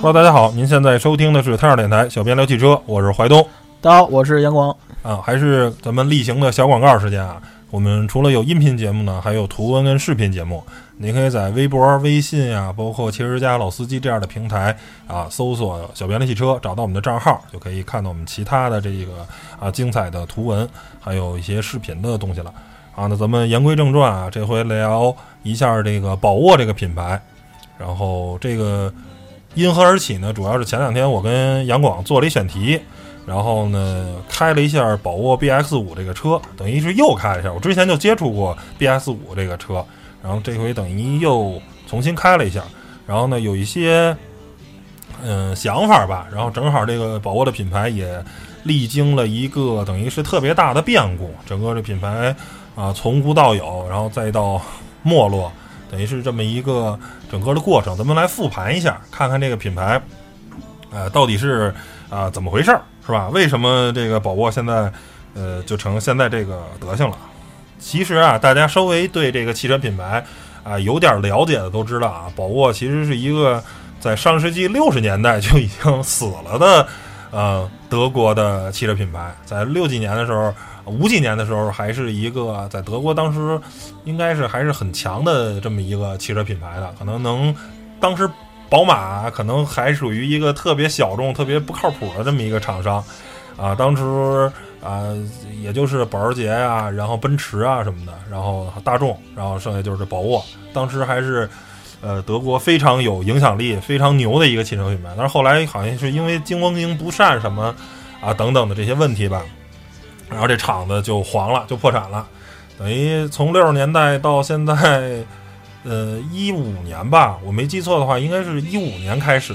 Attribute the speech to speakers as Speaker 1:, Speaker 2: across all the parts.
Speaker 1: Hello，大家好，您现在收听的是太阳电台小编聊汽车，我是怀东
Speaker 2: 大家好，我是杨广。
Speaker 1: 啊，还是咱们例行的小广告时间啊。我们除了有音频节目呢，还有图文跟视频节目。您可以在微博、微信呀、包括汽车家老司机这样的平台啊，搜索“小编的汽车”，找到我们的账号，就可以看到我们其他的这个啊精彩的图文，还有一些视频的东西了啊。那咱们言归正传啊，这回聊一下这个宝沃这个品牌。然后这个因何而起呢？主要是前两天我跟杨广做了一选题。然后呢，开了一下宝沃 BX 五这个车，等于是又开了一下。我之前就接触过 BX 五这个车，然后这回等于又重新开了一下。然后呢，有一些嗯想法吧。然后正好这个宝沃的品牌也历经了一个等于是特别大的变故，整个这品牌啊从无到有，然后再到没落，等于是这么一个整个的过程。咱们来复盘一下，看看这个品牌，呃，到底是啊怎么回事儿。是吧？为什么这个宝沃现在，呃，就成现在这个德行了？其实啊，大家稍微对这个汽车品牌啊有点了解的都知道啊，宝沃其实是一个在上世纪六十年代就已经死了的，呃，德国的汽车品牌。在六几年的时候，五几年的时候，还是一个在德国当时应该是还是很强的这么一个汽车品牌的，可能能当时。宝马可能还属于一个特别小众、特别不靠谱的这么一个厂商，啊，当时啊，也就是保时捷啊，然后奔驰啊什么的，然后大众，然后剩下就是宝沃，当时还是呃德国非常有影响力、非常牛的一个汽车品牌。但是后来好像是因为经营不善什么啊等等的这些问题吧，然后这厂子就黄了，就破产了，等于从六十年代到现在。呃，一五年吧，我没记错的话，应该是一五年开始，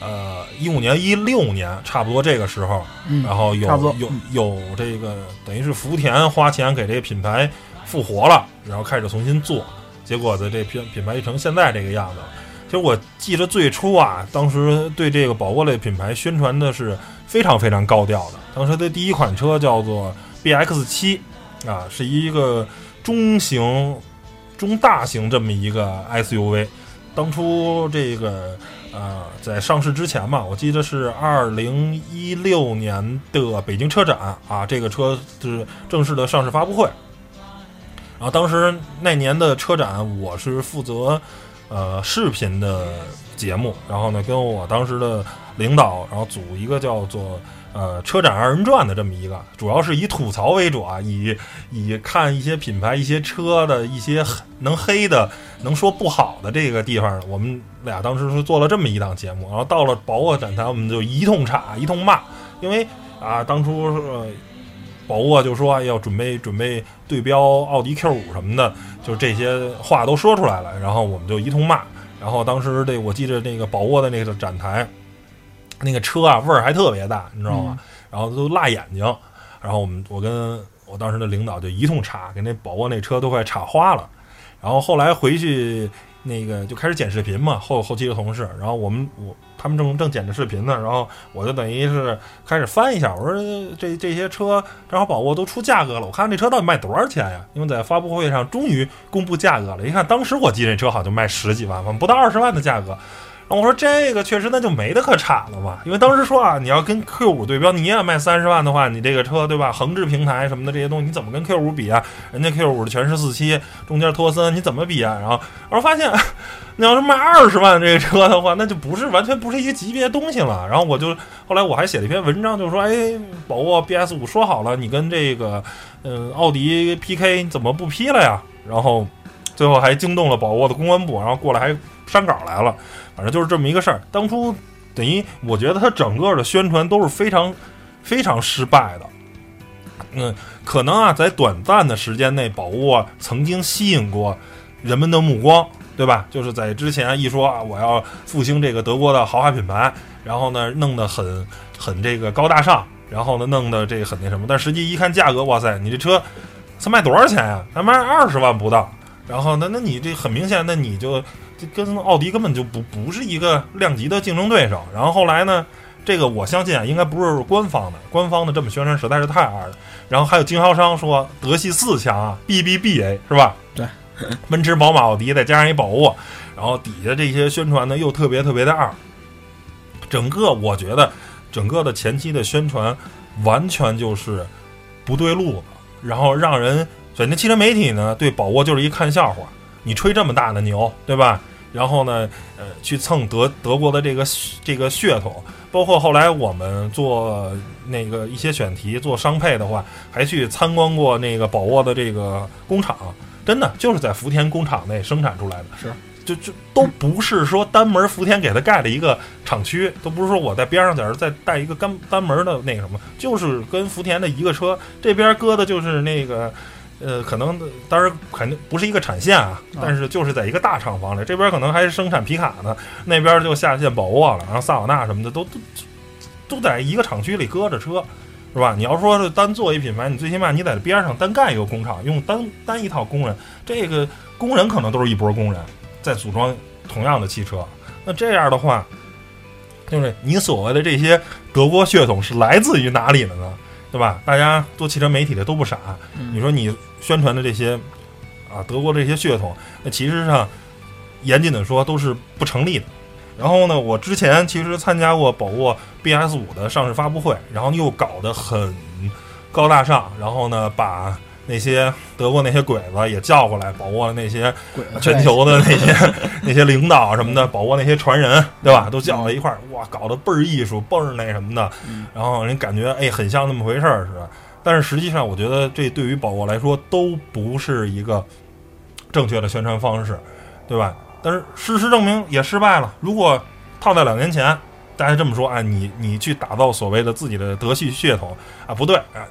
Speaker 1: 呃，一五年一六年差不多这个时候，然后有有有这个等于是福田花钱给这个品牌复活了，然后开始重新做，结果的这品品牌就成现在这个样子。其实我记得最初啊，当时对这个宝沃类品牌宣传的是非常非常高调的。当时的第一款车叫做 BX 七，啊，是一个中型。中大型这么一个 SUV，当初这个呃在上市之前嘛，我记得是二零一六年的北京车展啊，这个车是正式的上市发布会。然后当时那年的车展，我是负责呃视频的节目，然后呢跟我当时的领导，然后组一个叫做。呃，车展二人转的这么一个，主要是以吐槽为主啊，以以看一些品牌、一些车的一些能黑的、能说不好的这个地方，我们俩当时是做了这么一档节目。然后到了宝沃展台，我们就一通插、一通骂，因为啊，当初呃，宝沃就说要准备准备对标奥迪 Q 五什么的，就这些话都说出来了。然后我们就一通骂。然后当时这我记得那个宝沃的那个展台。那个车啊，味儿还特别大，你知道吗？然后都辣眼睛。然后我们，我跟我当时的领导就一通查，给那宝沃那车都快查花了。然后后来回去那个就开始剪视频嘛，后后期的同事。然后我们我他们正正剪着视频呢，然后我就等于是开始翻一下，我说这这些车正好宝沃都出价格了，我看这车到底卖多少钱呀？因为在发布会上终于公布价格了，一看当时我记这车好像卖十几万，不到二十万的价格。然后我说这个确实那就没得可产了嘛，因为当时说啊，你要跟 Q 五对标，你也卖三十万的话，你这个车对吧？横置平台什么的这些东西，你怎么跟 Q 五比啊？人家 Q 五的全是四驱，中间托森，你怎么比啊？然后我说发现，你要是卖二十万这个车的话，那就不是完全不是一个级别东西了。然后我就后来我还写了一篇文章，就是说，哎，宝沃 BS 五说好了，你跟这个嗯奥迪 PK，你怎么不批了呀？然后最后还惊动了宝沃的公关部，然后过来还删稿来了。反正就是这么一个事儿。当初等于我觉得他整个的宣传都是非常非常失败的。嗯，可能啊，在短暂的时间内，宝沃曾经吸引过人们的目光，对吧？就是在之前一说啊，我要复兴这个德国的豪华品牌，然后呢，弄得很很这个高大上，然后呢，弄得这很那什么。但实际一看价格，哇塞，你这车才卖多少钱呀？才卖二十万不到。然后那那你这很明显，那你就就跟奥迪根本就不不是一个量级的竞争对手。然后后来呢，这个我相信啊，应该不是官方的，官方的这么宣传实在是太二了。然后还有经销商说德系四强啊，B B B A 是吧？
Speaker 2: 对，
Speaker 1: 奔驰、宝马、奥迪再加上一宝沃，然后底下这些宣传呢又特别特别的二。整个我觉得整个的前期的宣传完全就是不对路子，然后让人反正汽车媒体呢对宝沃就是一看笑话，你吹这么大的牛，对吧？然后呢，呃，去蹭德德国的这个这个噱头，包括后来我们做那个一些选题做商配的话，还去参观过那个宝沃的这个工厂，真的就是在福田工厂内生产出来的，
Speaker 2: 是
Speaker 1: 就就都不是说单门福田给他盖了一个厂区，都不是说我在边上在这儿再带一个单单门的那个什么，就是跟福田的一个车，这边搁的就是那个。呃，可能当然肯定不是一个产线啊，但是就是在一个大厂房里，这边可能还是生产皮卡呢，那边就下线宝沃了，然后萨瓦纳什么的都都都在一个厂区里搁着车，是吧？你要说是单做一品牌，你最起码你在边上单盖一个工厂，用单单一套工人，这个工人可能都是一波工人在组装同样的汽车，那这样的话，就是你所谓的这些德国血统是来自于哪里的呢？对吧？大家做汽车媒体的都不傻，你说你宣传的这些啊，德国这些血统，那其实上严谨的说都是不成立的。然后呢，我之前其实参加过宝沃 BS 五的上市发布会，然后又搞得很高大上，然后呢把。那些德国那些鬼子也叫过来，宝沃的那些全球的那些 那些领导什么的，宝沃那些传人，对吧？都叫到一块儿，哇，搞得倍儿艺术，倍儿那什么的。然后人感觉哎，很像那么回事儿似的。但是实际上，我觉得这对于宝沃来说都不是一个正确的宣传方式，对吧？但是事实证明也失败了。如果套在两年前，大家这么说，哎，你你去打造所谓的自己的德系血统啊，不对，哎。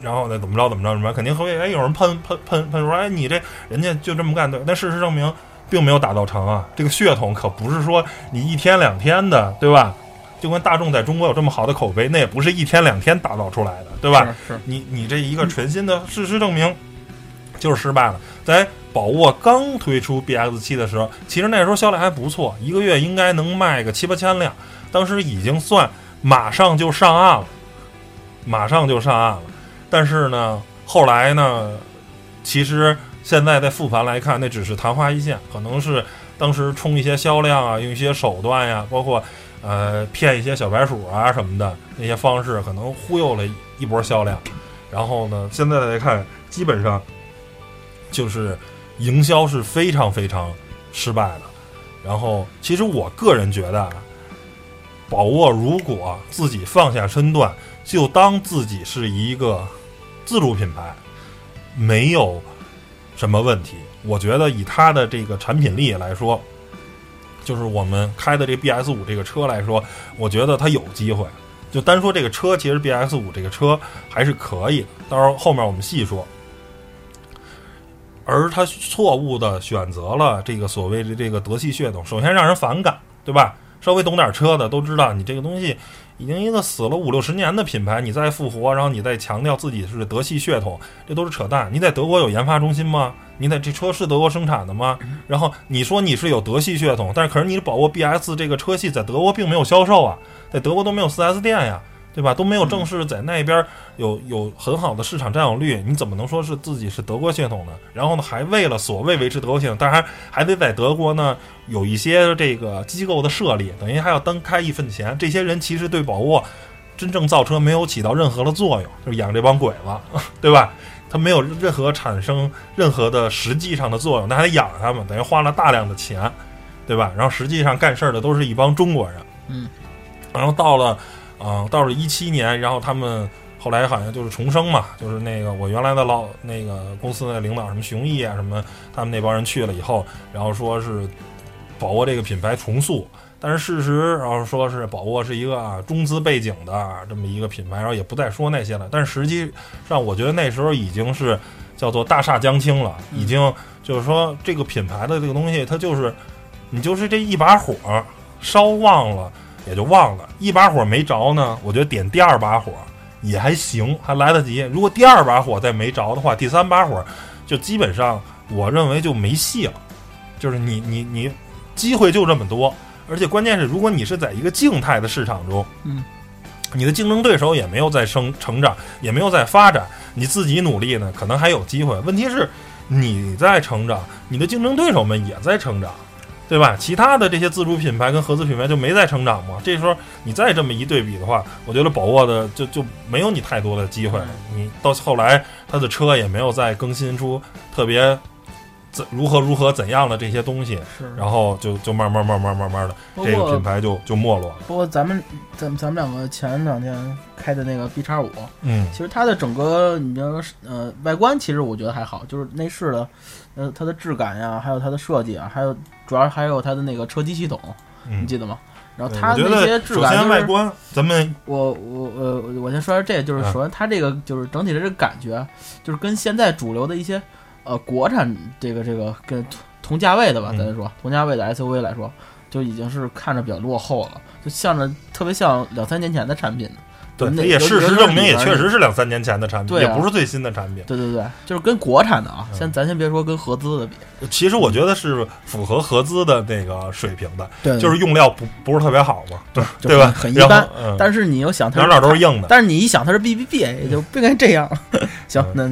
Speaker 1: 然后呢，怎么着怎么着怎么着，肯定会哎有人喷喷喷喷说，哎你这人家就这么干对，但事实证明并没有打造成啊。这个血统可不是说你一天两天的，对吧？就跟大众在中国有这么好的口碑，那也不是一天两天打造出来的，对吧？
Speaker 2: 是
Speaker 1: 你你这一个全新的事实证明就是失败了。在宝沃刚推出 BX 七的时候，其实那时候销量还不错，一个月应该能卖个七八千辆，当时已经算马上就上岸了，马上就上岸了。但是呢，后来呢，其实现在在复盘来看，那只是昙花一现，可能是当时冲一些销量啊，用一些手段呀，包括呃骗一些小白鼠啊什么的那些方式，可能忽悠了一波销量。然后呢，现在来看，基本上就是营销是非常非常失败的。然后，其实我个人觉得，宝沃如果自己放下身段，就当自己是一个。自主品牌没有什么问题，我觉得以它的这个产品力来说，就是我们开的这 BS 五这个车来说，我觉得它有机会。就单说这个车，其实 BS 五这个车还是可以的。到时候后面我们细说。而他错误的选择了这个所谓的这个德系血统，首先让人反感，对吧？稍微懂点车的都知道，你这个东西。已经一个死了五六十年的品牌，你再复活，然后你再强调自己是德系血统，这都是扯淡。你在德国有研发中心吗？你在这车是德国生产的吗？然后你说你是有德系血统，但是可是你的宝沃 BS 这个车系在德国并没有销售啊，在德国都没有 4S 店呀。对吧？都没有正式在那边有有很好的市场占有率，你怎么能说是自己是德国血统呢？然后呢，还为了所谓维持德国血统，但是还还得在德国呢有一些这个机构的设立，等于还要单开一份钱。这些人其实对宝沃真正造车没有起到任何的作用，就是养这帮鬼子，对吧？他没有任何产生任何的实际上的作用，那还得养他们，等于花了大量的钱，对吧？然后实际上干事儿的都是一帮中国人，
Speaker 2: 嗯，
Speaker 1: 然后到了。啊，到了一七年，然后他们后来好像就是重生嘛，就是那个我原来的老那个公司的领导什么熊毅啊什么，他们那帮人去了以后，然后说是宝沃这个品牌重塑，但是事实然后说是宝沃是一个中资背景的这么一个品牌，然后也不再说那些了，但是实际上我觉得那时候已经是叫做大厦将倾了，已经就是说这个品牌的这个东西，它就是你就是这一把火烧旺了。也就忘了，一把火没着呢，我觉得点第二把火也还行，还来得及。如果第二把火再没着的话，第三把火就基本上我认为就没戏了。就是你你你机会就这么多，而且关键是，如果你是在一个静态的市场中，
Speaker 2: 嗯，
Speaker 1: 你的竞争对手也没有在生成长，也没有在发展，你自己努力呢，可能还有机会。问题是你在成长，你的竞争对手们也在成长。对吧？其他的这些自主品牌跟合资品牌就没在成长嘛？这时候你再这么一对比的话，我觉得宝沃的就就没有你太多的机会。你到后来，它的车也没有再更新出特别怎如何如何怎样的这些东西，
Speaker 2: 是。
Speaker 1: 然后就就慢慢慢慢慢慢的，这个品牌就就没落了。
Speaker 2: 不过咱们咱们咱们两个前两天开的那个 B 叉五，
Speaker 1: 嗯，
Speaker 2: 其实它的整个你比方说呃外观，其实我觉得还好，就是内饰的呃它的质感呀，还有它的设计啊，还有。主要还有它的那个车机系统，你记得吗？然后它那些质感，
Speaker 1: 首先外观，咱们
Speaker 2: 我我呃我先说下这，就是首先它这个就是整体的这个感觉，就是跟现在主流的一些呃国产这个这个跟同价位的吧，咱说同价位的 SUV 来说，就已经是看着比较落后了，就像着特别像两三年前的产品。
Speaker 1: 对，也事实证明，也确实是两三年前的产品，
Speaker 2: 也
Speaker 1: 不是最新的产品。
Speaker 2: 对对对，就是跟国产的啊，先咱先别说跟合资的比，
Speaker 1: 其实我觉得是符合合资的那个水平的，
Speaker 2: 对，
Speaker 1: 就是用料不不是特别好嘛，
Speaker 2: 对
Speaker 1: 对吧？
Speaker 2: 很一般。但是你又想它，哪
Speaker 1: 哪都是硬的。
Speaker 2: 但是你一想，它是 B B B，也就不应该这样。行，那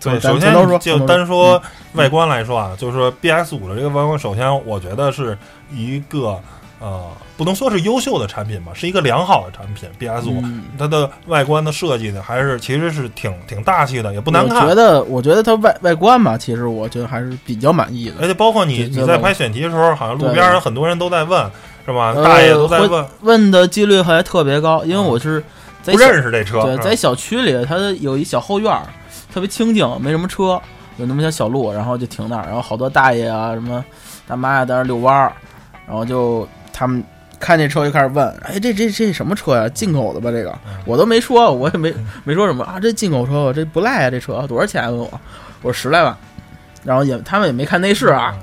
Speaker 1: 对，首先就单说外观来说啊，就是说 B S 五的这个外观，首先我觉得是一个。呃，不能说是优秀的产品吧，是一个良好的产品。B S 五，它的外观的设计呢，还是其实是挺挺大气的，也不难看。
Speaker 2: 我觉得，我觉得它外外观吧，其实我觉得还是比较满意的。
Speaker 1: 而且包括你你在拍选题的时候，好像路边很多人都在问，是吧？大爷都在问，
Speaker 2: 问的几率还特别高。因为我是
Speaker 1: 不认识这车，
Speaker 2: 对，在小区里，它有一小后院，特别清静，没什么车，有那么条小路，然后就停那儿，然后好多大爷啊，什么大妈呀，在那遛弯儿，然后就。他们看这车就开始问：“哎，这这这什么车呀？进口的吧？这个我都没说，我也没没说什么啊。这进口车，这不赖啊！这车多少钱？问我，我说十来万。然后也他们也没看内饰啊，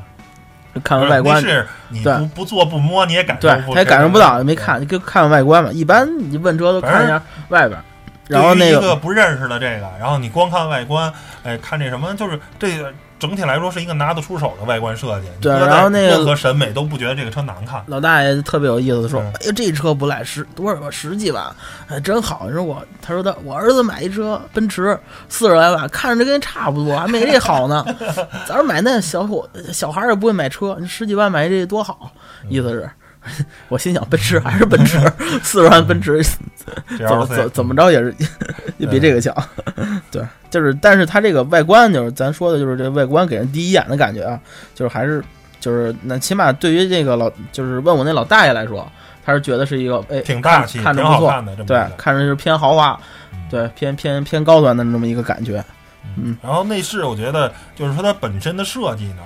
Speaker 2: 看完外观，
Speaker 1: 你不不坐不摸你也感
Speaker 2: 受对，他也感受不到，也没看，就看看外观嘛。一般你问车都看一下外边。然后那
Speaker 1: 个不认识的这个，然后你光看外观，哎，看这什么，就是这个。”整体来说是一个拿得出手的外观设计，
Speaker 2: 对，然后那个
Speaker 1: 任何审美都不觉得这个车难看。
Speaker 2: 老大爷特别有意思的说：“哎呀，这车不赖，十多少十几万，哎，真好。”你说我，他说他我儿子买一车奔驰四十来万，看着跟差不多，还没这好呢。咱说买那小伙小孩也不会买车，你十几万买这多好，意思是。我心想，奔驰还是奔驰，四十万奔驰，怎么怎怎么着也是也比这个强。对，就是，但是它这个外观，就是咱说的，就是这外观给人第一眼的感觉啊，就是还是就是那起码对于这个老，就是问我那老大爷来说，他是觉得是一个哎
Speaker 1: 挺大气、
Speaker 2: 看着不错
Speaker 1: 的，
Speaker 2: 对，看着是偏豪华，对，偏偏偏高端的那么一个感觉。嗯，
Speaker 1: 然后内饰，我觉得就是说它本身的设计呢。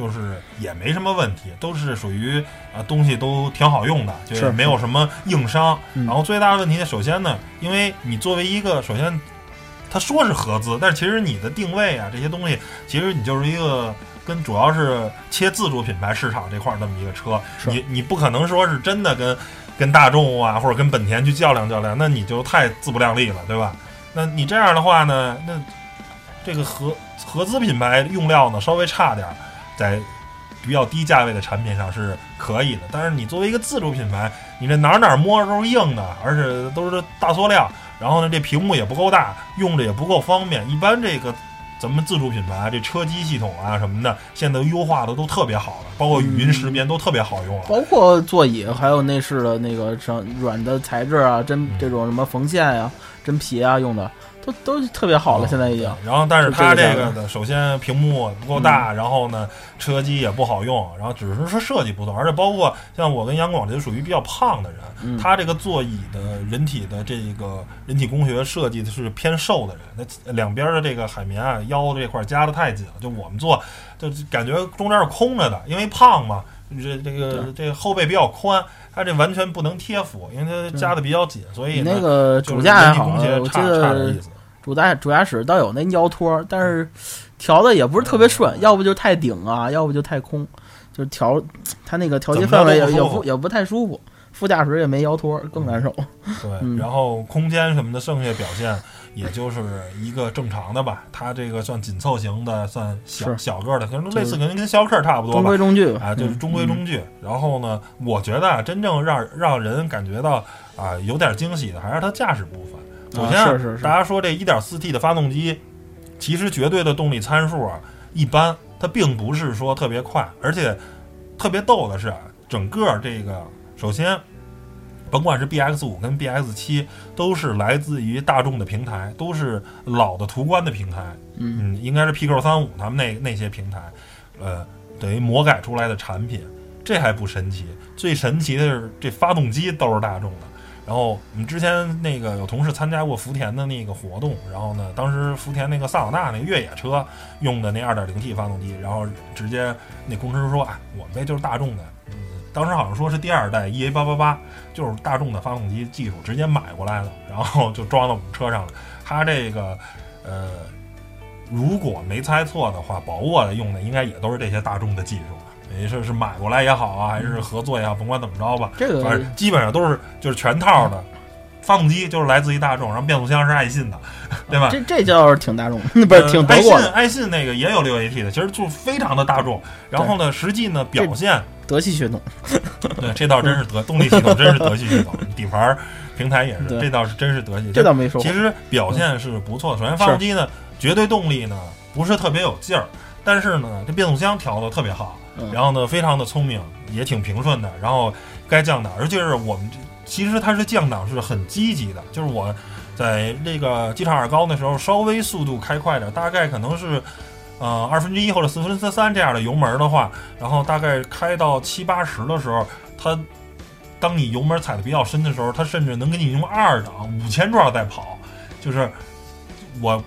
Speaker 1: 就是也没什么问题，都是属于啊东西都挺好用的，就是没有什么硬伤。然后最大的问题呢，首先呢，因为你作为一个首先，他说是合资，但是其实你的定位啊这些东西，其实你就是一个跟主要是切自主品牌市场这块儿这么一个车，你你不可能说是真的跟跟大众啊或者跟本田去较量较量，那你就太自不量力了，对吧？那你这样的话呢，那这个合合资品牌用料呢稍微差点儿。在比较低价位的产品上是可以的，但是你作为一个自主品牌，你这哪哪摸着都是硬的，而且都是大塑料，然后呢，这屏幕也不够大，用着也不够方便。一般这个咱们自主品牌这车机系统啊什么的，现在优化的都特别好了，包括语音识别都特别好用了，
Speaker 2: 包括座椅还有内饰的那个什软的材质啊，真这种什么缝线呀、真皮啊用的。都都特别好了，现在已经。
Speaker 1: 然后，但是它这个的，首先屏幕不够大，然后呢，车机也不好用，然后只是说设计不错，而且包括像我跟杨广这属于比较胖的人，他这个座椅的人体的这个人体工学设计的是偏瘦的人，那两边的这个海绵啊腰这块夹的太紧了，就我们坐就感觉中间是空着的，因为胖嘛，这这个这个后背比较宽。它这完全不能贴服，因为它夹的比较紧，所以
Speaker 2: 那个主驾还好，我记得主驾主驾驶倒有那腰托，但是调的也不是特别顺，要不就太顶啊，要不就太空，就是调它那个调节范围也也不也不太舒服。副驾驶也没腰托，更难受。
Speaker 1: 对，
Speaker 2: 嗯
Speaker 1: 然后空间什么的，剩下表现也就是一个正常的吧。它这个算紧凑型的，算小小个儿的，可能类似，可能跟逍客差不多吧
Speaker 2: 中规。中矩
Speaker 1: 啊，就是
Speaker 2: 嗯
Speaker 1: 中规中矩。然后呢，我觉得啊，真正让让人感觉到啊有点惊喜的，还是它驾驶部分。首先、
Speaker 2: 啊是是是
Speaker 1: 大家说这 1.4T 的发动机，其实绝对的动力参数啊一般，它并不是说特别快，而且特别逗的是啊，整个这个首先。甭管是 BX 五跟 BX 七，都是来自于大众的平台，都是老的途观的平台，
Speaker 2: 嗯。
Speaker 1: 嗯，应该是 Pico 三五他们那那些平台，呃，等于魔改出来的产品，这还不神奇，最神奇的是这发动机都是大众的。然后我们之前那个有同事参加过福田的那个活动，然后呢，当时福田那个萨瓦纳那个越野车用的那 2.0T 发动机，然后直接那工程师说啊，我们这就是大众的，嗯，当时好像说是第二代 EA 八八八，就是大众的发动机技术直接买过来的，然后就装到我们车上了。它这个呃，如果没猜错的话，宝沃的用的应该也都是这些大众的技术，也是是买过来也好啊，还是合作也好，甭管怎么着吧，
Speaker 2: 这个
Speaker 1: 反正基本上都是就是全套的。发动机就是来自于大众，然后变速箱是爱信的，对吧？
Speaker 2: 这这叫是挺大众，不是
Speaker 1: 呃
Speaker 2: 挺德
Speaker 1: 爱信
Speaker 2: 国的，
Speaker 1: 爱信那个也有六 AT 的，其实就非常的大众。然后呢，实际呢表现，
Speaker 2: 德系血统。
Speaker 1: 对，这倒真是德动力系统，真是德系系统，底盘平台也是，这倒是真是德系。
Speaker 2: 这倒没说
Speaker 1: 其实表现是不错的。首先，发动机呢，绝对动力呢不是特别有劲儿，但是呢，这变速箱调的特别好，
Speaker 2: 嗯
Speaker 1: 然后呢，非常的聪明，也挺平顺的。然后该降档，而且是我们这其实它是降档是很积极的，就是我在这个机场二高那时候稍微速度开快点，大概可能是。呃，二分之一或者四分之三这样的油门的话，然后大概开到七八十的时候，它当你油门踩的比较深的时候，它甚至能给你用二档五千转再跑，就是我，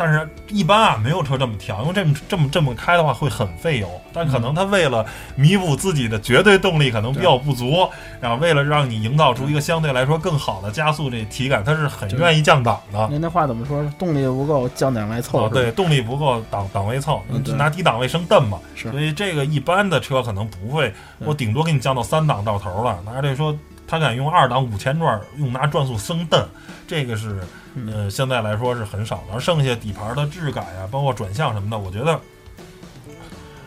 Speaker 1: 但是一般啊没有车这么调，因为这么这么这么开的话会很费油，但可能它为了弥补自己的绝对动力可能比较不足，然后为了让你营造出一个相对来说更好的加速这体感，它是很愿意降档的。
Speaker 2: 您那话怎么说？动力不够，降档来凑。
Speaker 1: 哦，对，，动力不够，档档位凑，
Speaker 2: 嗯对
Speaker 1: 拿低档位升蹬嘛。
Speaker 2: 是
Speaker 1: 所以这个一般的车可能不会，我顶多给你降到三档到头了。拿这说，他敢用二档五千转，用拿转速生蹬，这个是
Speaker 2: 嗯
Speaker 1: 呃现在来说是很少的。而剩下底盘的质感呀，包括转向什么的，我觉得，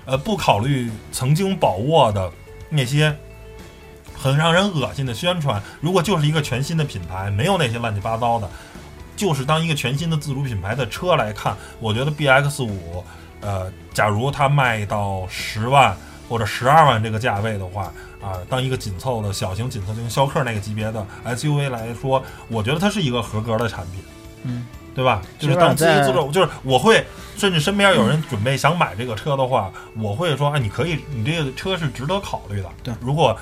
Speaker 1: 呃，不考虑曾经宝沃的那些。很让人恶心的宣传，如果就是一个全新的品牌，没有那些乱七八糟的，就是当一个全新的自主品牌的车来看，我觉得 B X 五，呃，假如它卖到十万或者十二万这个价位的话，啊，当一个紧凑的小型紧凑型逍客那个级别的 S U V 来说，我觉得它是一个合格的产品，
Speaker 2: 嗯，
Speaker 1: 对吧？就是当自己
Speaker 2: 在
Speaker 1: 自主，就是我会，甚至身边有人准备想买这个车的话，我会说，哎，你可以，你这个车是值得考虑的。
Speaker 2: 对
Speaker 1: 如果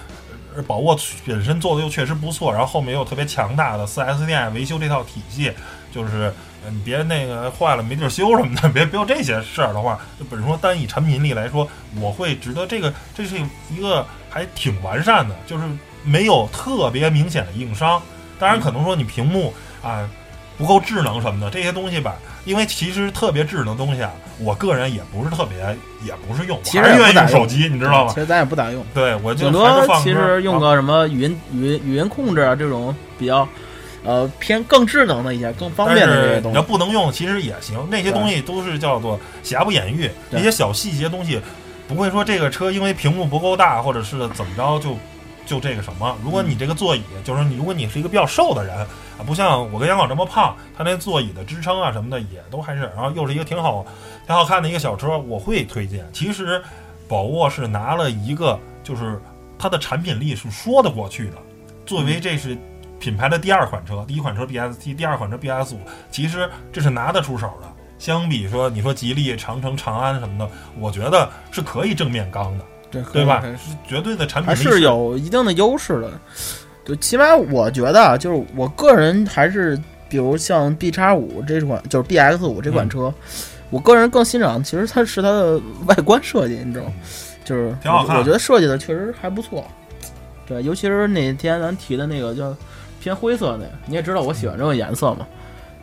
Speaker 1: 呃宝沃本身做的又确实不错，然后后面又有特别强大的 4S 店维修这套体系，就是呃你别那个坏了没地儿修什么的，别别有这些事儿的话，就本身说单以产品力来说，我会觉得这个，这是一个还挺完善的，就是没有特别明显的硬伤。当然，可能说你屏幕啊不够智能什么的这些东西吧，因为其实特别智能的东西啊，我个人也不是特别，也不是用，我
Speaker 2: 其实
Speaker 1: 还是愿意
Speaker 2: 用
Speaker 1: 用手机，你知道吗
Speaker 2: 其？实咱也不咋用，
Speaker 1: 对，我就
Speaker 2: 顶多其实用
Speaker 1: 啊
Speaker 2: 个什么语音语音语音控制啊这种比较呃偏更智能的一些、更方便的这些东西
Speaker 1: 你要。不能用，其实也行。那些东西都是叫做瑕不掩瑜，
Speaker 2: 对
Speaker 1: 那些小细节东西，不会说这个车因为屏幕不够大，或者是怎么着就就这个什么。如果你这个座椅，就是说你如果你是一个比较瘦的人啊，不像我跟杨老这么胖，他那座椅的支撑啊什么的也都还是，然后又是一个挺好挺好看的一个小车，我会推荐。其实宝沃是拿了一个，就是它的产品力是说得过去的，作为这是。品牌的第二款车，第一款车 BST，第二款车 BS 五，其实这是拿得出手的。相比说，你说吉利、长城、长安什么的，我觉得是可以正面刚的，
Speaker 2: 对
Speaker 1: 对吧？是绝对的产品
Speaker 2: 还是有一定的优势的。就起码我觉得啊，就是我个人还是，比如像 B 叉五这款，就是 BX 五这款
Speaker 1: 嗯
Speaker 2: 车，我个人更欣赏，其实它是它的外观设计，你知道吗？就是
Speaker 1: 挺好看
Speaker 2: 我我觉得设计的确实还不错。对，尤其是那天咱提的那个叫偏灰色那个，你也知道我喜欢这个颜色嘛。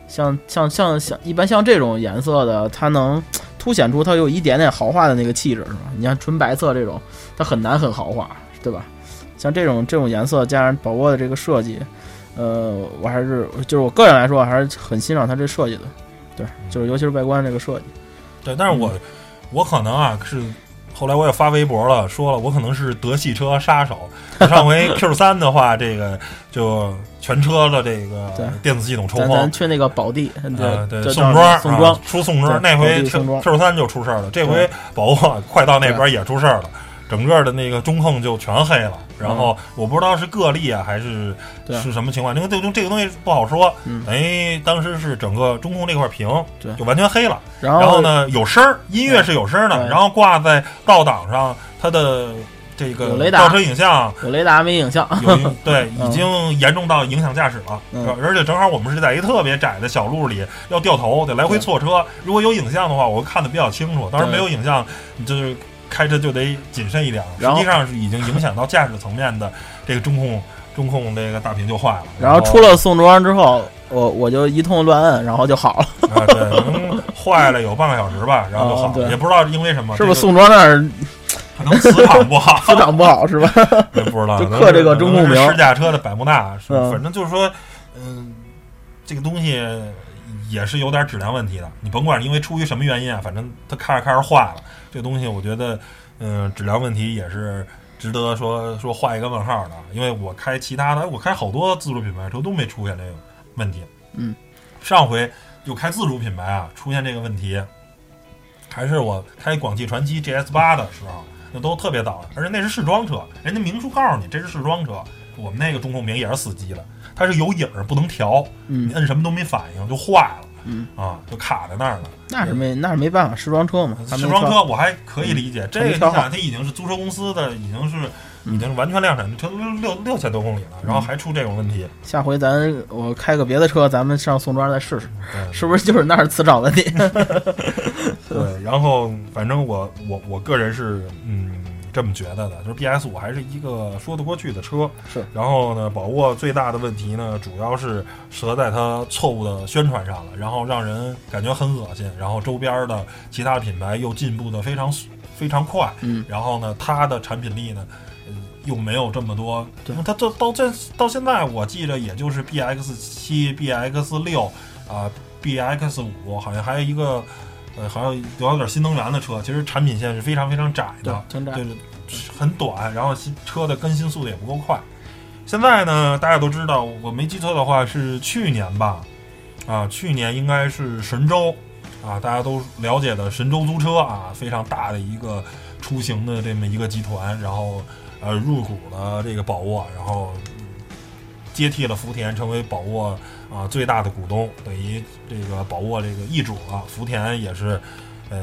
Speaker 2: 像像像像一般像这种颜色的，它能凸显出它有一点点豪华的那个气质，是吧？你像纯白色这种，它很难很豪华，对吧？像这种这种颜色加上宝沃的这个设计，呃，我还是就是我个人来说，还是很欣赏它这设计的。对，就是尤其是外观这个设计。
Speaker 1: 对，但是我、我可能啊是后来我也发微博了，说了我可能是德系车杀手。上回 Q 三的话，这个就全车的这个电子系统抽风
Speaker 2: 咱咱。去那个宝地，
Speaker 1: 呃，对，
Speaker 2: 对
Speaker 1: 宋庄，
Speaker 2: 宋庄
Speaker 1: 啊，出宋庄，那回
Speaker 2: 宝地宋庄。
Speaker 1: Q 三就出事儿了，这回宝沃快到那边也出事儿了，整个的那个中控就全黑了。然后我不知道是个例啊，还是是什么情况，因为这个这个东西不好说。
Speaker 2: 嗯。
Speaker 1: 等于当时是整个中控这块屏就完全黑了，
Speaker 2: 然后？
Speaker 1: 呢有声儿，音乐是有声儿的，然后挂在倒档上，它的这个
Speaker 2: 有雷达
Speaker 1: 倒车影像
Speaker 2: 有雷达没影像，
Speaker 1: 有对，
Speaker 2: 嗯
Speaker 1: 已经严重到影响驾驶了，
Speaker 2: 嗯
Speaker 1: 而且正好我们是在一特别窄的小路里，要掉头，得来回错车。如果有影像的话，我会看的比较清楚。当然
Speaker 2: 对
Speaker 1: 没有影像，你就是开车就得谨慎一点。实际上是已经影响到驾驶层面的这个中控，中控这个大屏就坏了。
Speaker 2: 然后出了宋庄之后，我我就一通乱摁，然后就好了。
Speaker 1: 啊，对，能坏了有半个小时吧，然后就好了，也不知道因为什么，
Speaker 2: 是不是宋庄那儿
Speaker 1: 个可能磁场不好，
Speaker 2: 磁场不好是吧？
Speaker 1: 也 不知道，
Speaker 2: 就刻这个中控
Speaker 1: 试驾车的百慕大，是
Speaker 2: 嗯
Speaker 1: 反正就是说，嗯，这个东西也是有点质量问题的。你甭管因为出于什么原因啊，反正它开着开着坏了，这个东西我觉得，嗯，质量问题也是值得说说画一个问号的。因为我开其他的，我开好多自主品牌车都没出现这个问题。
Speaker 2: 嗯，
Speaker 1: 上回就开自主品牌啊，出现这个问题，还是我开广汽传祺 GS 八的时候，那都特别早，而且那是试装车，人家明叔告诉你这是试装车。我们那个中控屏也是死机的，它是有影儿不能调，你
Speaker 2: 嗯
Speaker 1: 摁什么都没反应，就坏了
Speaker 2: 嗯，
Speaker 1: 啊，就卡在那儿了。
Speaker 2: 那是没那是没办法，试装车嘛，
Speaker 1: 试装车我还可以理解，这个你想，它已经是租车公司的，已经是
Speaker 2: 嗯
Speaker 1: 已经完全量产，车六六六千多公里了，然后还出这种问题，
Speaker 2: 下回咱我开个别的车，咱们上宋庄再试试，
Speaker 1: 对
Speaker 2: 是不是就是那儿磁场问题？
Speaker 1: 对，然后反正我我我个人是嗯这么觉得的，就是 BS 五还是一个说得过去的车。
Speaker 2: 是，
Speaker 1: 然后呢，宝沃最大的问题呢，主要是折在它错误的宣传上了，然后让人感觉很恶心，然后周边的其他品牌又进步的非常非常快，
Speaker 2: 嗯，
Speaker 1: 然后呢，它的产品力呢。嗯又没有这么多，
Speaker 2: 对。
Speaker 1: 它这到这到现在，我记着也就是 BX 七、BX 六啊、BX 五，好像还有一个，呃，好像有点新能源的车，其实产品线是非常非常窄的，
Speaker 2: 挺窄。
Speaker 1: 就是很短，然后新车的更新速度也不够快。现在呢，大家都知道，我没记错的话是去年吧，啊，去年应该是神州，啊，大家都了解的神州租车啊，非常大的一个出行的这么一个集团，然后呃入股了这个宝沃，然后接替了福田，成为宝沃啊最大的股东，等于这个宝沃这个易主了，福田也是呃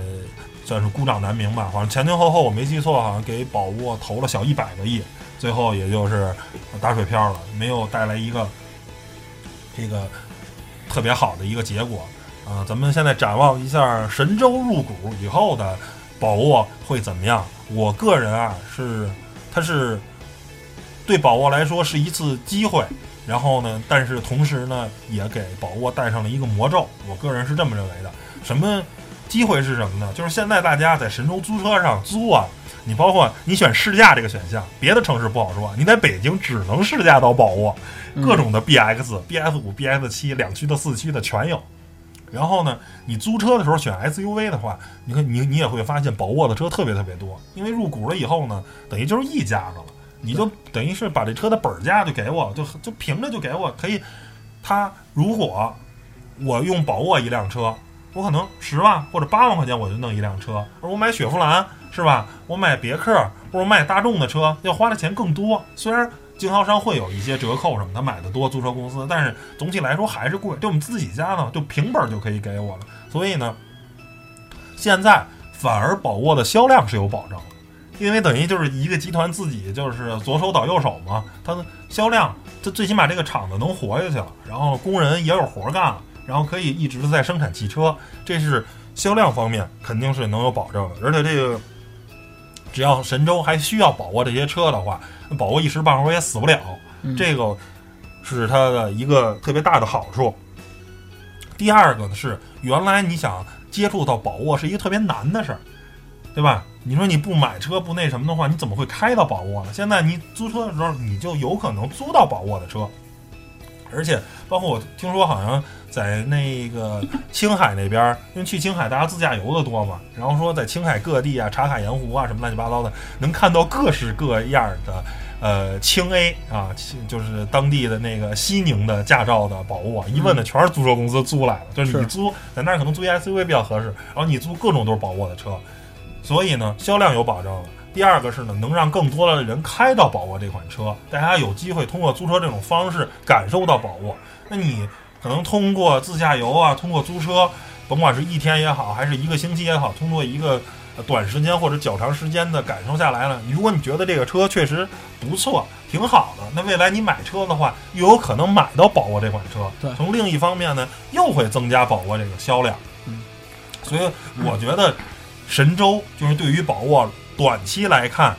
Speaker 1: 算是孤掌难鸣吧，好像前前后后我没记错，好像给宝沃投了小一百个亿，最后也就是打水漂了，没有带来一个这个特别好的一个结果啊、咱们现在展望一下神州入股以后的宝沃会怎么样？我个人啊是，它是对宝沃来说是一次机会，然后呢，但是同时呢，也给宝沃带上了一个魔咒。我个人是这么认为的。什么机会是什么呢？就是现在大家在神州租车上租啊，你包括你选试驾这个选项，别的城市不好说，你在北京只能试驾到宝沃，各种的 BX、BF 五、BS 七两驱的、四驱的全有。然后呢，你租车的时候选 SUV 的话，你看你你也会发现宝沃的车特别特别多，因为入股了以后呢，等于就是一家子了，你就等于是把这车的本价就给我，就就凭着就给我可以。他如果我用宝沃一辆车，我可能十万或者八万块钱我就弄一辆车，而我买雪佛兰是吧？我买别克或者买大众的车要花的钱更多，虽然。经销商会有一些折扣什么，他买的多，租车公司，但是总体来说还是贵。就我们自己家呢，就平本就可以给我了，所以呢，现在反而宝沃的销量是有保证的，因为等于就是一个集团自己就是左手倒右手嘛，它的销量，它最起码这个厂子能活下去了，然后工人也有活干了，然后可以一直在生产汽车，这是销量方面肯定是能有保证的，而且这个只要神州还需要宝沃这些车的话，那宝沃一时半会儿也死不了，
Speaker 2: 嗯
Speaker 1: 这个是它的一个特别大的好处。第二个呢是，原来你想接触到宝沃是一个特别难的事儿，对吧？你说你不买车不那什么的话，你怎么会开到宝沃呢？现在你租车的时候，你就有可能租到宝沃的车，而且包括我听说好像在那个青海那边，因为去青海大家自驾游的多嘛，然后说在青海各地啊，茶卡盐湖啊什么乱七八糟的，能看到各式各样的。呃，青 A 啊，就是当地的那个西宁的驾照的宝沃，一问呢全是租车公司租来的，就是你租在那儿可能租一 SUV 比较合适，然后你租各种都是宝沃的车，所以呢销量有保证了。第二个是呢，能让更多的人开到宝沃这款车，大家有机会通过租车这种方式感受到宝沃。那你可能通过自驾游啊，通过租车，甭管是一天也好，还是一个星期也好，通过一个。短时间或者较长时间的感受下来了，如果你觉得这个车确实不错，挺好的，那未来你买车的话，又有可能买到宝沃这款车。
Speaker 2: 对，
Speaker 1: 从另一方面呢，又会增加宝沃这个销量。
Speaker 2: 嗯，
Speaker 1: 所以我觉得神州就是对于宝沃短期来看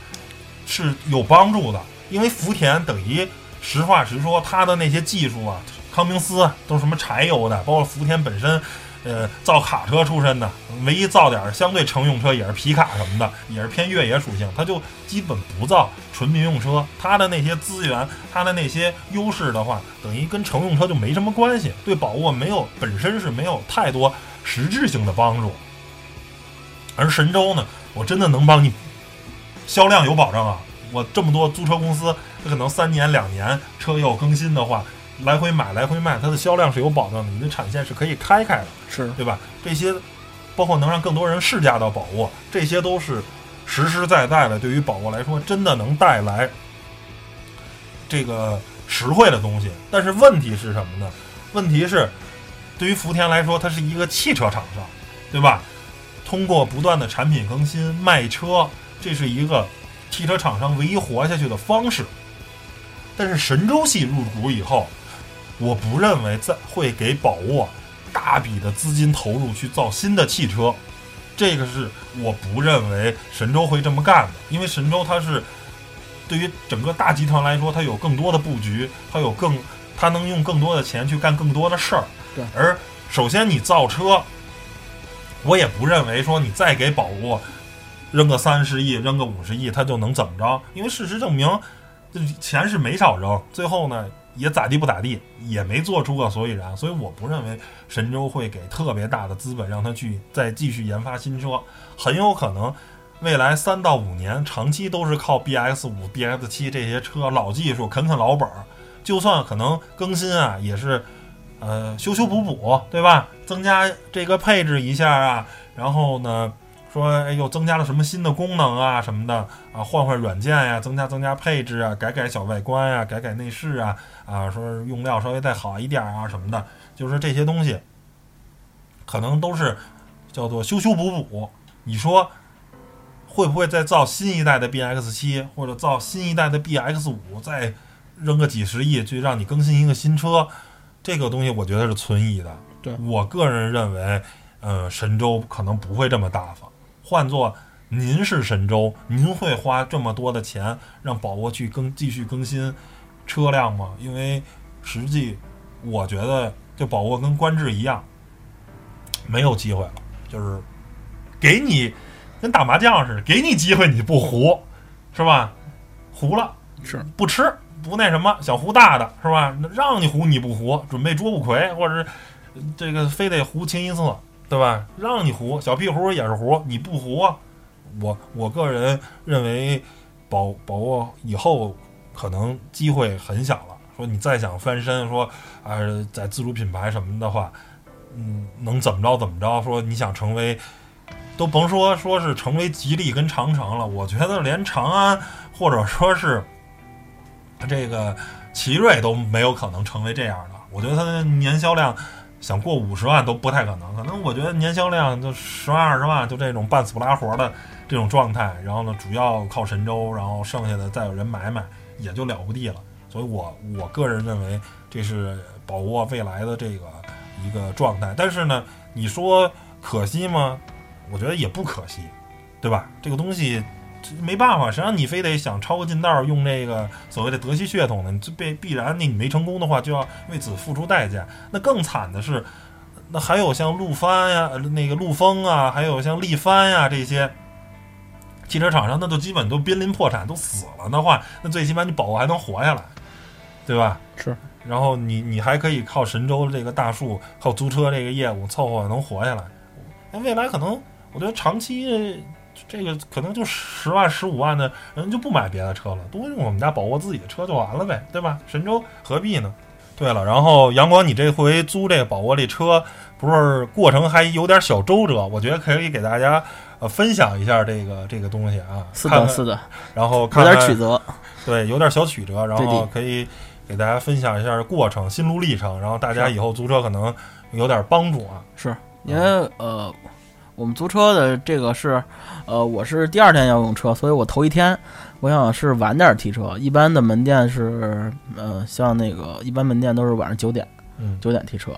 Speaker 1: 是有帮助的，因为福田等于实话实说，它的那些技术啊，康明斯都是什么柴油的，包括福田本身。呃，造卡车出身的，唯一造点相对乘用车也是皮卡什么的，也是偏越野属性，它就基本不造纯民用车。它的那些资源，它的那些优势的话，等于跟乘用车就没什么关系，对宝沃没有本身是没有太多实质性的帮助。而神州呢，我真的能帮你销量有保证啊！我这么多租车公司，它可能三年两年车又更新的话。来回买来回卖，它的销量是有保障的，你的产线是可以开开的，
Speaker 2: 是
Speaker 1: 对吧？这些包括能让更多人试驾到宝沃，这些都是实实在在的，对于宝沃来说，真的能带来这个实惠的东西。但是问题是什么呢？问题是对于福田来说，它是一个汽车厂商，对吧？通过不断的产品更新卖车，这是一个汽车厂商唯一活下去的方式。但是神州系入股以后，我不认为在会给宝沃大笔的资金投入去造新的汽车，这个是我不认为神州会这么干的。因为神州它是对于整个大集团来说，它有更多的布局，它有更它能用更多的钱去干更多的事儿。
Speaker 2: 对。
Speaker 1: 而首先你造车，我也不认为说你再给宝沃扔个三十亿、扔个五十亿，它就能怎么着？因为事实证明，这钱是没少扔。最后呢？也咋地不咋地，也没做出个所以然，所以我不认为神州会给特别大的资本让他去再继续研发新车，很有可能未来三到五年长期都是靠 B X 五、B X 七这些车老技术啃啃老本儿，就算可能更新啊，也是呃修修补补，对吧？增加这个配置一下啊，然后呢？说哎，又增加了什么新的功能啊什么的啊，换换软件呀，增加增加配置啊，改改小外观呀，改改内饰啊啊，说用料稍微再好一点啊什么的，就是这些东西，可能都是叫做修修补补。你说会不会再造新一代的 B X 七或者造新一代的 B X 五，再扔个几十亿去让你更新一个新车？这个东西我觉得是存疑的。
Speaker 2: 对
Speaker 1: 我个人认为，呃，神州可能不会这么大方。换做您是神州，您会花这么多的钱让宝沃去更继续更新车辆吗？因为实际我觉得，就宝沃跟观致一样，没有机会了。就是给你跟打麻将似的，给你机会你不胡，是吧？胡了
Speaker 2: 是
Speaker 1: 不吃不那什么，想胡大的是吧？让你胡你不胡，准备捉不魁，或者是这个非得胡清一色。对吧？让你胡小屁胡也是胡，你不胡，我我个人认为，宝宝沃以后可能机会很小了。说你再想翻身，说啊，在自主品牌什么的话，嗯，能怎么着怎么着。说你想成为，都甭说说是成为吉利跟长城了，我觉得连长安或者说是这个奇瑞都没有可能成为这样的。我觉得它的年销量。想过五十万都不太可能，可能我觉得年销量就十万二十万，就这种半死不拉活的这种状态。然后呢，主要靠神州，然后剩下的再有人买买，也就了不地了。所以我我个人认为这是宝沃未来的这个一个状态。但是呢，你说可惜吗？我觉得也不可惜，对吧？这个东西。没办法，谁让你非得想抄个近道用那个所谓的德系血统呢？这必必然，那你没成功的话，就要为此付出代价。那更惨的是，那还有像陆帆呀、那个陆风啊，还有像力帆呀这些，汽车厂商那都基本都濒临破产，都死了的话，那最起码你宝沃还能活下来，对吧？
Speaker 2: 是。
Speaker 1: 然后你你还可以靠神州这个大树，靠租车这个业务凑合能活下来。那未来可能，我觉得长期这个可能就十万、十五万的人就不买别的车了，多用我们家宝沃自己的车就完了呗，对吧？神州何必呢？对了，然后阳光，你这回租这个宝沃这车，不是过程还有点小周折，我觉得可以给大家呃分享一下这个这个东西啊。
Speaker 2: 是的，是的。
Speaker 1: 然后
Speaker 2: 有点曲折，
Speaker 1: 对，有点小曲折，然后可以给大家分享一下过程、心路历程，然后大家以后租车可能有点帮助啊。
Speaker 2: 是因为呃，我们租车的这个是呃，我是第二天要用车，所以我头一天。我想是晚点提车，一般的门店是，呃，像那个一般门店都是晚上九点，
Speaker 1: 嗯，
Speaker 2: 九点提车，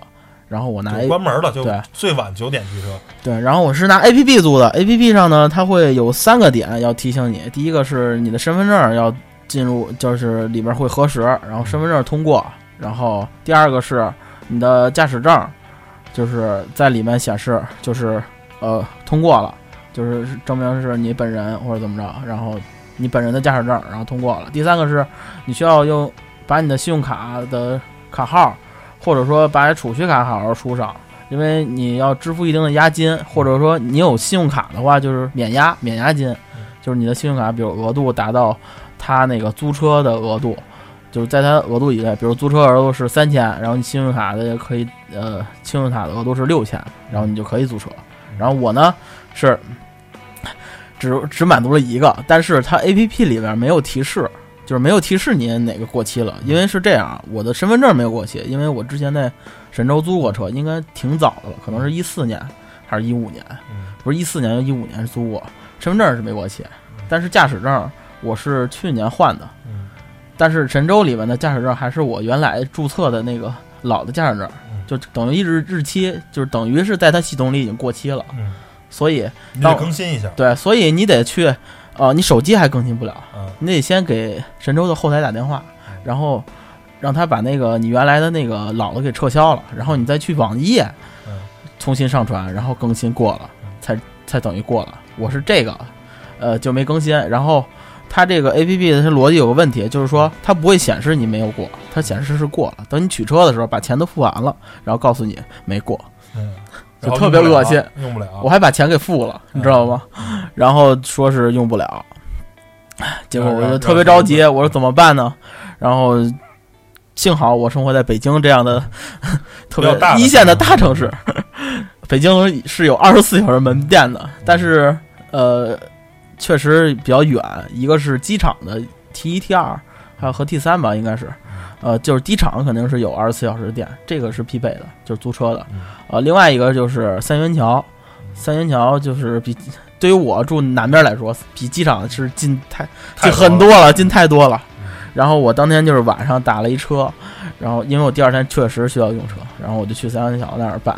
Speaker 2: 然后我拿
Speaker 1: 关门了就
Speaker 2: 对，
Speaker 1: 最晚九点提车，
Speaker 2: 对，然后我是拿 A P P 租的，A P P 上呢，它会有三个点要提醒你，第一个是你的身份证要进入，就是里边会核实，然后身份证通过，然后第二个是你的驾驶证，就是在里面显示就是呃通过了，就是证明是你本人或者怎么着，然后。你本人的驾驶证，然后通过了。第三个是，你需要用把你的信用卡的卡号，或者说把储蓄卡好好输上，因为你要支付一定的押金，或者说你有信用卡的话，就是免押免押金，就是你的信用卡，比如额度达到他那个租车的额度，就是在他额度以内，比如租车额度是三千，然后你信用卡的可以呃，信用卡的额度是六千，然后你就可以租车。然后我呢是。只只满足了一个，但是它 A P P 里边没有提示，就是没有提示您哪个过期了。因为是这样，我的身份证没有过期，因为我之前在神州租过车，应该挺早的了，可能是一四年还是一五年，不是一四年就一五年租过，身份证是没过期，但是驾驶证我是去年换的，但是神州里面的驾驶证还是我原来注册的那个老的驾驶证，就等于日日期就是等于是在它系统里已经过期了。所以
Speaker 1: 你得更新一下，
Speaker 2: 对，所以你得去，呃，你手机还更新不了，你得先给神州的后台打电话，然后让他把那个你原来的那个老的给撤销了，然后你再去网页，重新上传，然后更新过了，才才等于过了。我是这个，呃，就没更新。然后它这个 A P P 的它逻辑有个问题，就是说它不会显示你没有过，它显示是过了。等你取车的时候，把钱都付完了，然后告诉你没过。
Speaker 1: 嗯。
Speaker 2: 就特别恶心，
Speaker 1: 用不了，
Speaker 2: 我还把钱给付了，你知道吗？然后说是用不了，结果我就特别着急，我说怎么办呢？然后幸好我生活在北京这样的 特别一线的大城市，北京是有二十四小时门店的，但是呃，确实比较远，一个是机场的 T 一 T 二，还有和 T 三吧，应该是。呃，就是机场肯定是有二十四小时的店，这个是必备的，就是租车的。呃，另外一个就是三元桥，三元桥就是比对于我住南边来说，比机场是近太近很多了，近太多了。然后我当天就是晚上打了一车，然后因为我第二天确实需要用车，然后我就去三元桥那儿办。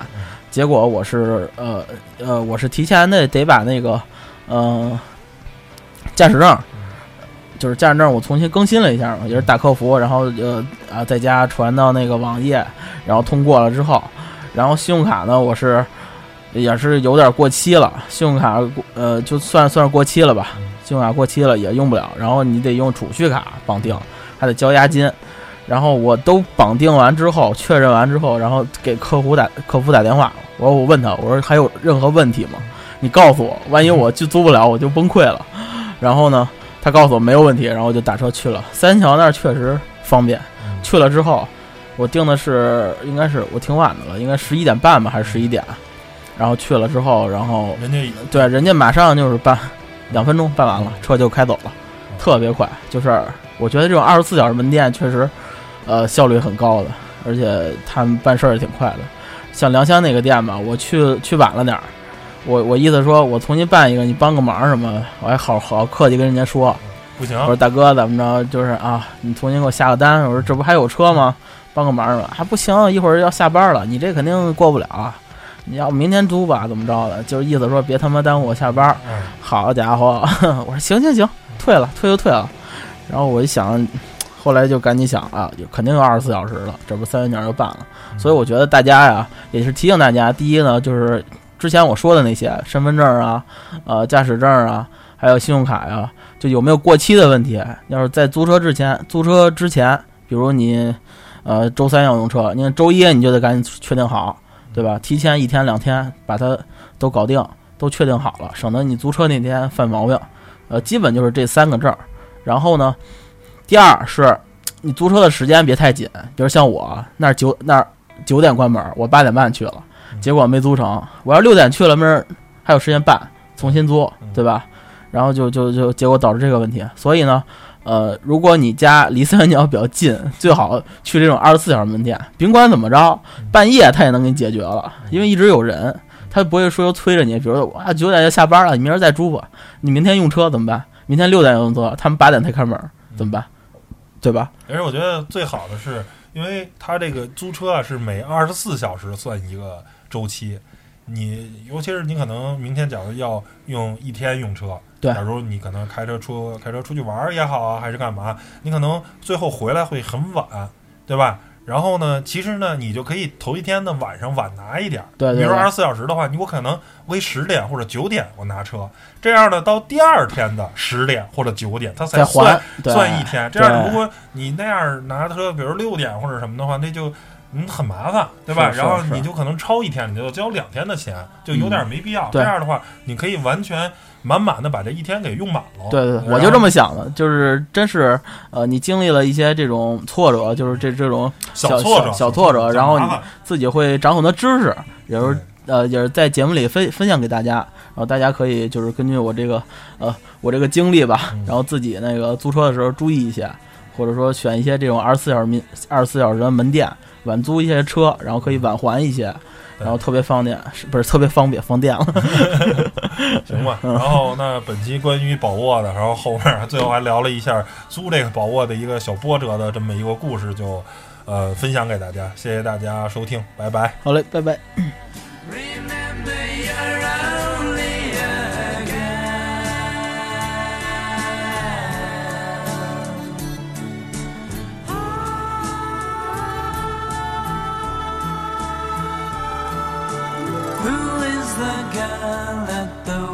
Speaker 2: 结果我是呃呃，我是提前的得把那个嗯驾驶证。就是驾驶证，我重新更新了一下嘛，也是打客服，然后呃啊在家传到那个网页，然后通过了之后，然后信用卡呢，我是也是有点过期了，信用卡呃就算算是过期了吧，信用卡过期了也用不了，然后你得用储蓄卡绑定，还得交押金，然后我都绑定完之后，确认完之后，然后给客服打客服打电话，我说我问他，我说还有任何问题吗？你告诉我，万一我就租不了，我就崩溃了，然后呢？他告诉我没有问题，然后我就打车去了三桥那儿，确实方便。去了之后，我订的是应该是我挺晚的了，应该十一点半吧，还是十一点？然后去了之后，然后
Speaker 1: 人家
Speaker 2: 对人家马上就是办，两分钟办完了，车就开走了，特别快。就是我觉得这种二十四小时门店确实，呃，效率很高的，而且他们办事儿也挺快的。像良乡那个店吧，我去去晚了点儿。我我意思说，我重新办一个，你帮个忙什么？我还好好客气跟人家说，
Speaker 1: 不行。
Speaker 2: 我说大哥怎么着？就是啊，你重新给我下个单。我说这不还有车吗？帮个忙吧。还不行，一会儿要下班了，你这肯定过不了。你要明天租吧，怎么着的？就是意思说别他妈耽误我下班。好家伙，我说行行行，退了退就退了。然后我一想，后来就赶紧想啊，肯定有二十四小时了，这不三元桥就办了。所以我觉得大家呀，也是提醒大家，第一呢就是。之前我说的那些身份证啊，呃，驾驶证啊，还还有信用卡呀，就有没有过期的问题。要是在租车之前，租车之前，比如你呃周三要用车，你看周一你就得赶紧确定好，对吧？提前一天两天把它都搞定，都确定好了，省得你租车那天犯毛病。呃，基本就是这三个证。然后呢，第二是你租车的时间别太紧，比如像我那儿九那儿九点关门，我八点半去了，结果没租成。我要六点去了，没人还有时间办，重新租，对吧？然后就就就结果导致这个问题。所以呢，呃，如果你家离三元桥比较近，最好去这种二十四小时门店。甭管怎么着，半夜他也能给你解决了，因为一直有人，他不会说催着你。比如说，哇，九点就下班了，你明儿再租吧。你明天用车怎么办？明天六点用车，他们八点才开门，怎么办？对吧？
Speaker 1: 而且我觉得最好的是，因为他这个租车啊是每二十四小时算一个周期。你尤其是你可能明天假如要用一天用车，
Speaker 2: 对
Speaker 1: 假如你可能开车出开车出去玩儿也好啊，还是干嘛，你可能最后回来会很晚，对吧？然后呢，其实呢，你就可以头一天的晚上晚拿一点儿，
Speaker 2: 对对对
Speaker 1: 比如二十四小时的话，你我可能为十点或者九点我拿车，这样呢，到第二天的十点或者九点，它才算算一天。这样，如果你那样拿车，比如六点或者什么的话，那就嗯很麻烦，对吧？然后你就可能超一天，你就交两天的钱，就有点没必要。
Speaker 2: 对
Speaker 1: 这样的话，你可以完全满满的把这一天给用满了。
Speaker 2: 对对，对我就这么想的，就是真是呃，你经历了一些这种挫折，就是这这种小
Speaker 1: 小挫折，
Speaker 2: 小挫折，然后你自己会长很多知识，也是呃，也是在节目里分分享给大家，然后大家可以就是根据我这个呃我这个经历吧，
Speaker 1: 嗯
Speaker 2: 然后自己那个租车的时候注意一些，或者说选一些这种二十四小时门二十四小时的门店晚租一些车，然后可以晚还一些，然后特别方便，是不是特别方便放电了？
Speaker 1: 行吧。然后那本期关于宝沃的，然后后面最后还聊了一下租这个宝沃的一个小波折的这么一个故事，就呃分享给大家。谢谢大家收听，拜拜。
Speaker 2: 好嘞，拜拜。
Speaker 3: The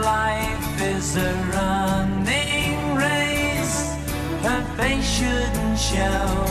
Speaker 3: life is a running race. Her face shouldn't show